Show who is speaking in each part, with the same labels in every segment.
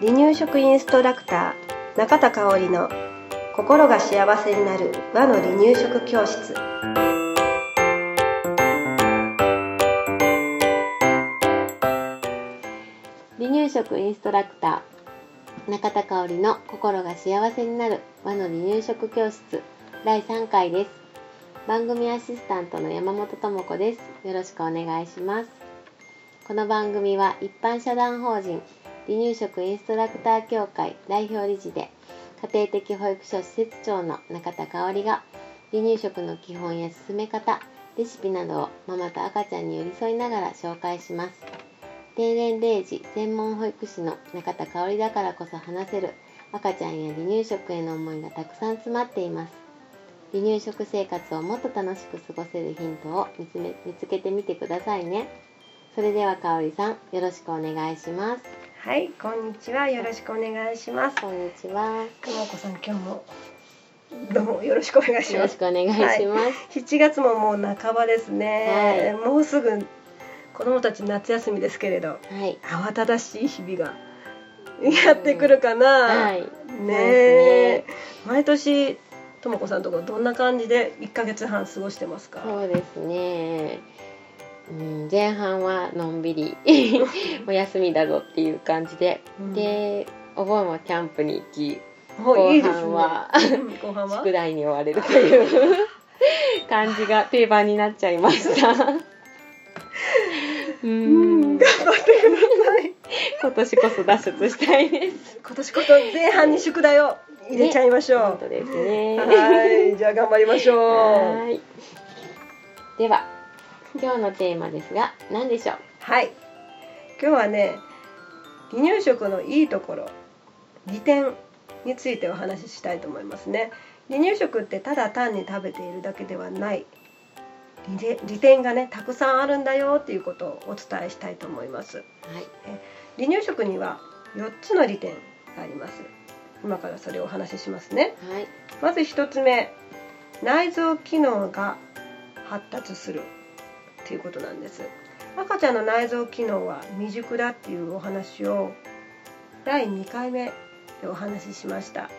Speaker 1: 離乳食インストラクター中田香織の心が幸せになる和の離乳食教室。
Speaker 2: 離乳食インストラクター中田香織の心が幸せになる和の離乳食教室第3回です。番組アシスタントの山本智子です。よろしくお願いします。この番組は一般社団法人離乳食インストラクター協会代表理事で家庭的保育所施設長の中田香織が離乳食の基本や進め方レシピなどをママと赤ちゃんに寄り添いながら紹介します。定年0時専門保育士の中田香織だからこそ話せる赤ちゃんや離乳食への思いがたくさん詰まっています。離乳食生活をもっと楽しく過ごせるヒントを見つめ見つけてみてくださいね。それでは香織さんよろしくお願いします。
Speaker 1: はいこんにちはよろしくお願いします。
Speaker 2: こんにちは。
Speaker 1: ともこさん今日もどうもよろしくお願いします。
Speaker 2: よろしくお願いします、
Speaker 1: 7月ももう半ばですね、
Speaker 2: は
Speaker 1: もうすぐ子供たち夏休みですけれど
Speaker 2: はい。
Speaker 1: 慌ただしい日々が やってくるかな、
Speaker 2: はい。
Speaker 1: ねえ。毎年ともこさんとこどんな感じで1ヶ月半過ごしてますか？
Speaker 2: そうですねうん前半はのんびり お休みだぞっていう感じで、
Speaker 1: うん。
Speaker 2: でお盆はキャンプに行き
Speaker 1: お
Speaker 2: 後半は宿題に追われるという 感じが定番になっちゃいました。う
Speaker 1: うん
Speaker 2: ん
Speaker 1: 頑張ってください。
Speaker 2: 今年こそ脱出したいです。
Speaker 1: 今年こそ前半に宿題を入れちゃいましょう、
Speaker 2: 本当ですね。
Speaker 1: はいじゃあ頑張りましょう。
Speaker 2: はい。では今日のテーマですが何でしょう？
Speaker 1: はい。今日はね離乳食のいいところ利点についてお話ししたいと思いますね。離乳食ってただ単に食べているだけではない。利点がねたくさんあるんだよっていうことをお伝えしたいと思います。
Speaker 2: はい。
Speaker 1: 離乳食には4つの利点があります。今からそれをお話ししますね。
Speaker 2: はい。
Speaker 1: まず1つ目内臓機能が発達するということなんです赤ちゃんの内臓機能は未熟だっていうお話を第2回目でお話ししました、
Speaker 2: はい。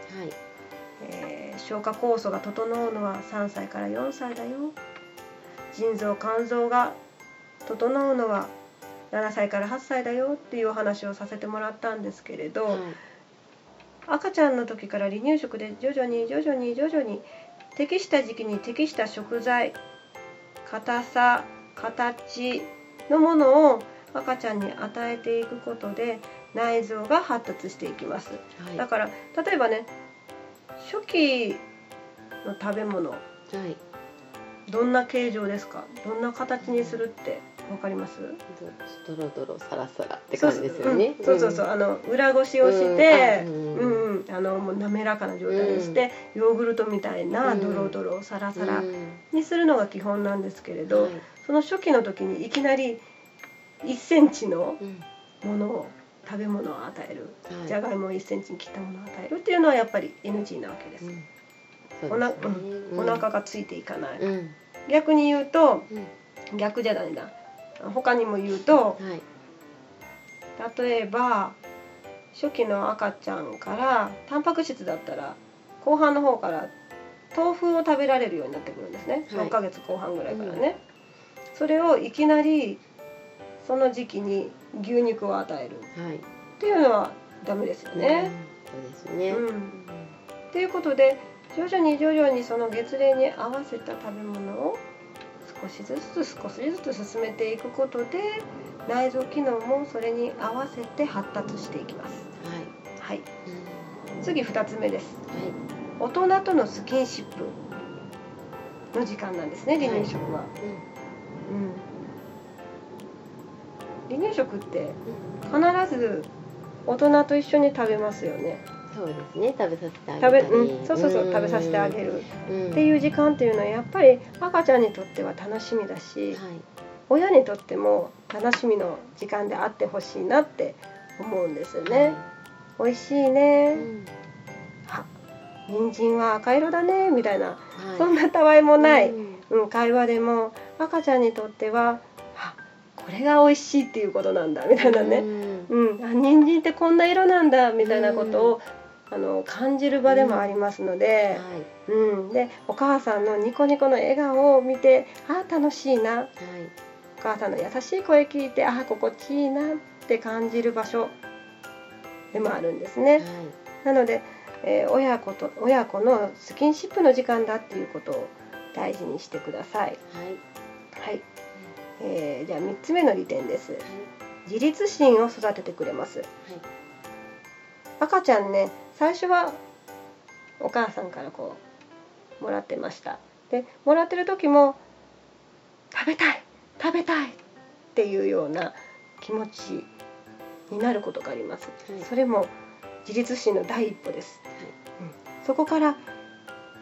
Speaker 1: えー消化酵素が整うのは3歳から4歳だよ腎臓肝臓が整うのは7歳から8歳だよっていうお話をさせてもらったんですけれど、
Speaker 2: はい。
Speaker 1: 赤ちゃんの時から離乳食で徐々に徐々に徐々に適した時期に適した食材硬さ形のものを赤ちゃんに与えていくことで内臓が発達していきます
Speaker 2: はい。
Speaker 1: だから例えばね初期の食べ物
Speaker 2: はい。
Speaker 1: どんな形状ですか？どんな形にするってわかります？
Speaker 2: ドロドロサラサラって感じですよね。
Speaker 1: そうそう。そうそう、
Speaker 2: ん。
Speaker 1: あの裏ごしをして、
Speaker 2: う
Speaker 1: うんあのもう滑らかな状態にして、ヨーグルトみたいなドロドロサラサラ
Speaker 2: うん。
Speaker 1: にするのが基本なんですけれど、
Speaker 2: はい。
Speaker 1: その初期の時にいきなり1センチの
Speaker 2: うん。
Speaker 1: ものを食べ物を与える、
Speaker 2: はい。
Speaker 1: じゃがいもを1センチに切ったものを与えるっていうのはやっぱり NG なわけです。
Speaker 2: うん。
Speaker 1: おなお腹がついていかない、
Speaker 2: うん。
Speaker 1: 逆に言うと
Speaker 2: うん。
Speaker 1: 逆じゃないんだ他にも言うと
Speaker 2: はい。
Speaker 1: 例えば初期の赤ちゃんからタンパク質だったら後半の方から豆腐を食べられるようになってくるんですね、
Speaker 2: はい。
Speaker 1: 6ヶ月後半ぐらいからね、それをいきなりその時期に牛肉を与える。
Speaker 2: はい。
Speaker 1: っていうのはダメですよね。
Speaker 2: うん。そうですね。
Speaker 1: うん。ということで徐々に徐々にその月齢に合わせた食べ物を少しずつ少しずつ進めていくことで内臓機能もそれに合わせて発達していきます。
Speaker 2: はい
Speaker 1: はい、
Speaker 2: うん
Speaker 1: 次2つ目です。
Speaker 2: はい
Speaker 1: 大人とのスキンシップの時間なんですね離乳食は。うん離乳食って必ず大人と一緒に食べますよね。
Speaker 2: そうですね。食べさせてあ
Speaker 1: 食べ、
Speaker 2: げたり。
Speaker 1: うん、そうそうそう食べさせてあげる。
Speaker 2: っ
Speaker 1: っていう時間っていうのはやっぱり赤ちゃんにとっては楽しみだし、
Speaker 2: はい。
Speaker 1: 親にとっても楽しみの時間であってほしいなって思うんですよね。美味しいね、
Speaker 2: うん。
Speaker 1: あ人参は赤色だねみたいな、
Speaker 2: はい。
Speaker 1: そんなたわいもない、
Speaker 2: うん。
Speaker 1: うん、会話でも赤ちゃんにとってはあこれが美味しいっていうことなんだみたいなね、
Speaker 2: うん。
Speaker 1: うん、あ人参ってこんな色なんだみたいなことを、あの感じる場でもありますので、
Speaker 2: はい
Speaker 1: うん。でお母さんのニコニコの笑顔を見てあー楽しいな。
Speaker 2: はい。
Speaker 1: お母さんの優しい声聞いてあー心地いいなって感じる場所でもあるんですね。
Speaker 2: はい。
Speaker 1: なので、えー親子と親子のスキンシップの時間だっていうことを大事にしてください。
Speaker 2: はい。
Speaker 1: はい、えーじゃあ3つ目の利点です。自立心を育ててくれます。赤ちゃんね最初はお母さんからこうもらってました。でもらってる時も食べたい食べたいっていうような気持ちになることがあります、
Speaker 2: はい
Speaker 1: それも自立心の第一歩です、うん。そこから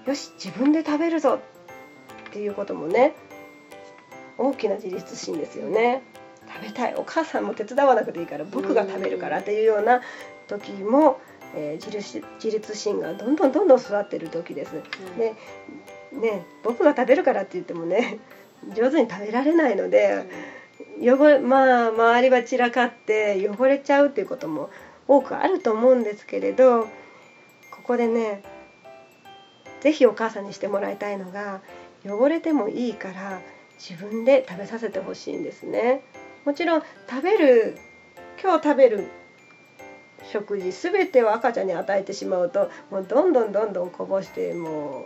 Speaker 1: よし自分で食べるぞっていうこともね大きな自立心ですよね。食べたい。お母さんも手伝わなくていいから僕が食べるからっていうような時も、えー自立自立心がどんどんどんどん育ってる時です。でね僕が食べるからって言ってもね上手に食べられないので汚れまあ周りは散らかって汚れちゃうっていうことも多くあると思うんですけれどここでね是非お母さんにしてもらいたいのが汚れてもいいから自分で食べさせてほしいんですね。もちろん食べる今日食べる食事全てを赤ちゃんに与えてしまうともうどんどんどんどんこぼしても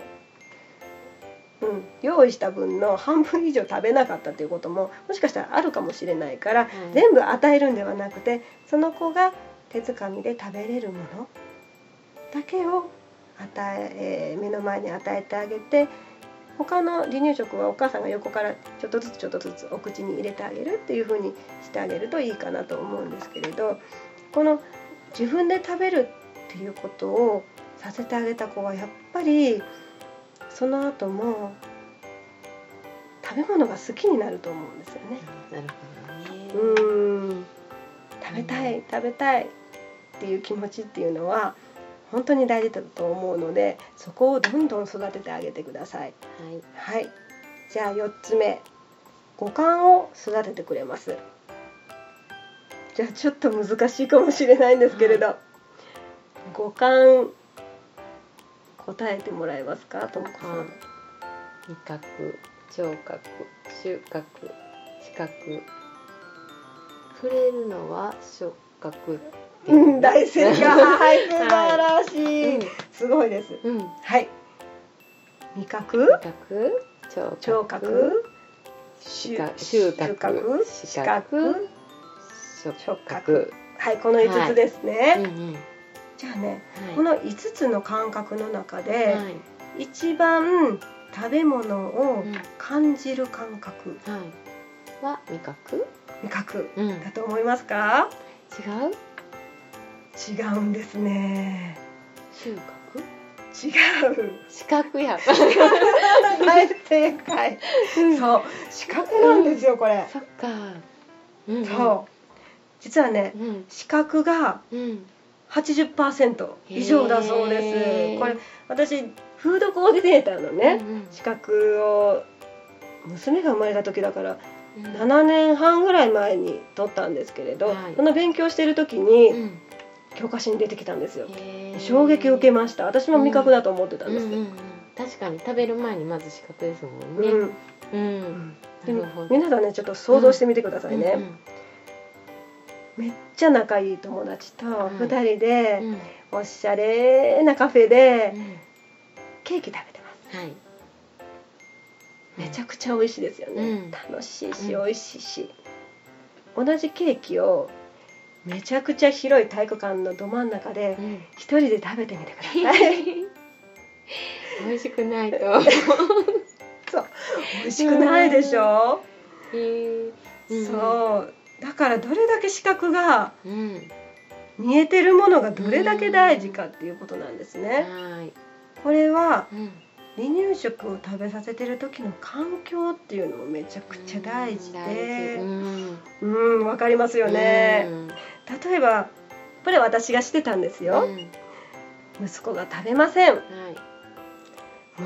Speaker 1: う、うん、用意した分の半分以上食べなかったということももしかしたらあるかもしれないから、
Speaker 2: はい
Speaker 1: 全部与えるんではなくてその子が手づかみで食べれるものだけを与ええー目の前に与えてあげて他の離乳食はお母さんが横からちょっとずつちょっとずつお口に入れてあげるっていう風にしてあげるといいかなと思うんですけれどこの自分で食べるっていうことをさせてあげた子はやっぱりその後も食べ物が好きになると思うんですよね。
Speaker 2: なるほどね。
Speaker 1: うーん。食べたい食べたいっていう気持ちっていうのは本当に大事だと思うのでそこをどんどん育ててあげてください。
Speaker 2: はい。
Speaker 1: はい、じゃあ4つ目。五感を育ててくれますじゃあちょっと難しいかもしれないんですけれど、五感答えてもらえますかともこさん。
Speaker 2: 味覚聴覚収穫視覚。触れるのは触覚ってい
Speaker 1: う。ん大正解。はい。素晴らしい、
Speaker 2: うん
Speaker 1: すごいです。
Speaker 2: うん。
Speaker 1: はい。味覚？
Speaker 2: 味覚聴
Speaker 1: 聴覚？
Speaker 2: 視覚収穫
Speaker 1: 視覚？
Speaker 2: 触
Speaker 1: 触覚
Speaker 2: 覚。
Speaker 1: はいこの5つですね、
Speaker 2: うんうん。
Speaker 1: じゃあね
Speaker 2: はい。
Speaker 1: この5つの感覚の中で、
Speaker 2: はい。
Speaker 1: 一番食べ物を
Speaker 2: うん。
Speaker 1: 感じる感覚、
Speaker 2: はい。は味覚？
Speaker 1: 味覚
Speaker 2: うん。違
Speaker 1: だと思いますか？
Speaker 2: う？
Speaker 1: 違うんですね。
Speaker 2: 収穫
Speaker 1: 違う。
Speaker 2: 視覚や。
Speaker 1: 大 正解。そう視覚なんですよこれ、
Speaker 2: そっか。うんうん。
Speaker 1: そう実はね
Speaker 2: うん。
Speaker 1: 視覚が
Speaker 2: うん。
Speaker 1: 80%以上だそうです。これ私フードコーディネーターのね、
Speaker 2: うん
Speaker 1: 資格を娘が生まれた時だから
Speaker 2: うん。
Speaker 1: 7年半ぐらい前に取ったんですけれど、
Speaker 2: はい。
Speaker 1: その勉強してる時に
Speaker 2: うん。
Speaker 1: 教科書に出てきたんですよ、衝撃を受けました。私も味覚だと思ってたんです。よ、
Speaker 2: うんうんうん。確かに食べる前にまず視覚ですもんね。
Speaker 1: うん。
Speaker 2: うん。
Speaker 1: でも皆さんねちょっと想像してみてくださいね、
Speaker 2: うん
Speaker 1: めっちゃ仲いい友達と
Speaker 2: はい
Speaker 1: 2人でおしゃれなカフェで
Speaker 2: うん。
Speaker 1: ケーキ食べてます。
Speaker 2: はい。
Speaker 1: めちゃくちゃ美味しいですよね、
Speaker 2: うん。
Speaker 1: 楽しいし
Speaker 2: うん。
Speaker 1: 美味しいし、同じケーキをめちゃくちゃ広い体育館のど真ん中で
Speaker 2: うん。
Speaker 1: 一人で食べてみてください。
Speaker 2: 美味しくないと。
Speaker 1: そう。美味しくないでしょ、
Speaker 2: へーうん。
Speaker 1: そうだからどれだけ視覚が
Speaker 2: うん。
Speaker 1: 見えてるものがどれだけ大事かっていうことなんですね。
Speaker 2: はい。
Speaker 1: これは
Speaker 2: うん。
Speaker 1: 離乳食を食べさせてる時の環境っていうのもめちゃくちゃ大事
Speaker 2: 大
Speaker 1: で
Speaker 2: 事うん。
Speaker 1: うんわかりますよね。例えばこれ私がしてたんです
Speaker 2: うん。
Speaker 1: よ。
Speaker 2: うん
Speaker 1: 息子が食べません。も
Speaker 2: はい。
Speaker 1: う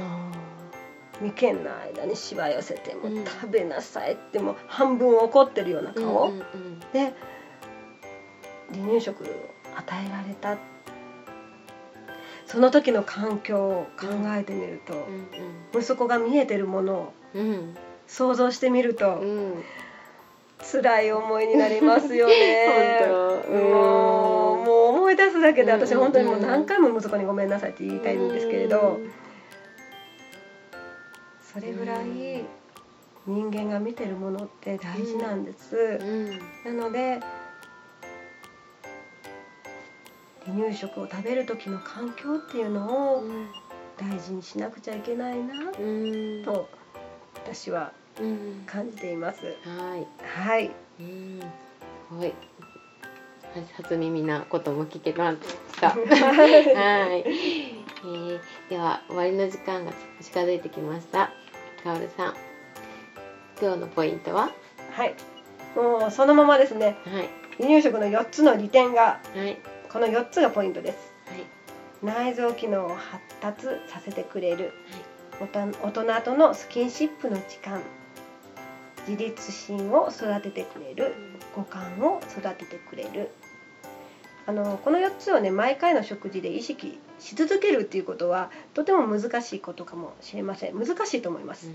Speaker 1: 眉間の間にしわ寄せても
Speaker 2: うん
Speaker 1: 食べなさいってもう半分怒ってるような顔、
Speaker 2: うんうんうん。
Speaker 1: で離乳食を与えられた。その時の環境を考えてみると、息子が見えてるものを
Speaker 2: うんうん
Speaker 1: 想像してみると、
Speaker 2: うん。
Speaker 1: 辛い思いになりますよね。もうもう思い出すだけで私
Speaker 2: うんうんうん。
Speaker 1: 本当にもう何回も息子にごめんなさいって言いたいんですけれど、それぐらい人間が見てるものって大事なんです、
Speaker 2: うん。
Speaker 1: なので離乳食を食べる時の環境っていうのを大事にしなくちゃいけないな
Speaker 2: うん。
Speaker 1: と私は
Speaker 2: うん。
Speaker 1: 感じています。
Speaker 2: はい。
Speaker 1: はい、
Speaker 2: うんすごい。初耳なことも聞けました。はい、えー、では終わりの時間が近づいてきました。かおるさん、今日のポイントは？
Speaker 1: はい、もうそのままですね。
Speaker 2: はい。
Speaker 1: 離乳食の4つの利点が
Speaker 2: はい。
Speaker 1: この4つがポイントです。
Speaker 2: はい。
Speaker 1: 内臓機能を発達させてくれる、おた大人とのスキンシップの時間自立心を育ててくれる五感を育ててくれる。あのこの4つをね毎回の食事で意識し続けるっていうことはとても難しいことかもしれません。難しいと思います、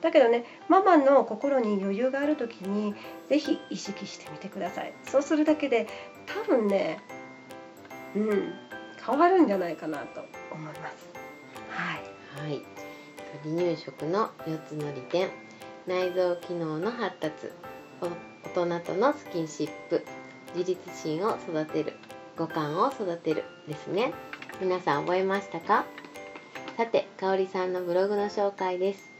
Speaker 1: だけどねママの心に余裕がある時にぜひ意識してみてください。そうするだけで多分ねうん変わるんじゃないかなと思います。はい。
Speaker 2: はい。離乳食の4つの利点。内臓機能の発達。お大人とのスキンシップ。自立心を育てる。五感を育てる。ですね皆さん覚えましたか？さてかおりさんのブログの紹介です。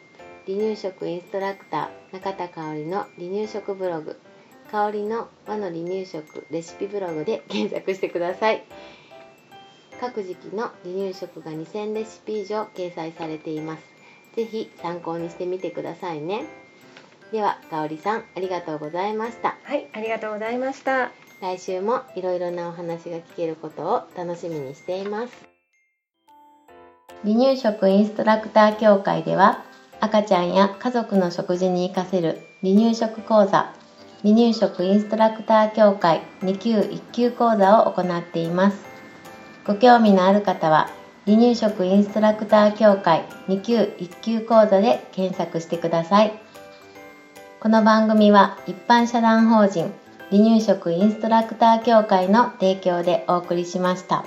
Speaker 2: 離乳食インストラクター中田香織の離乳食ブログ。香りの和の離乳食レシピブログで検索してください。各時期の離乳食が2000レシピ以上掲載されています。ぜひ参考にしてみてくださいね。ではかおりさんありがとうございました。
Speaker 1: はいありがとうございました。
Speaker 2: 来週もいろいろなお話が聞けることを楽しみにしています。離乳食インストラクター協会では赤ちゃんや家族の食事に活かせる離乳食講座離乳食インストラクター協会2級1級講座を行っています。ご興味のある方は離乳食インストラクター協会2級1級講座で検索してください。この番組は一般社団法人離乳食インストラクター協会の提供でお送りしました。